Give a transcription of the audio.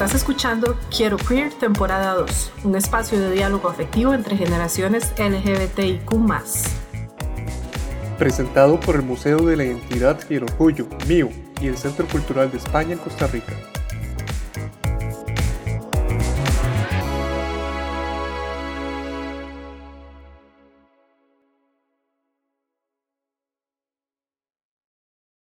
Estás escuchando Quiero Queer temporada 2, un espacio de diálogo afectivo entre generaciones LGBTIQ. Presentado por el Museo de la Identidad y el Orgullo, y el Centro Cultural de España en Costa Rica.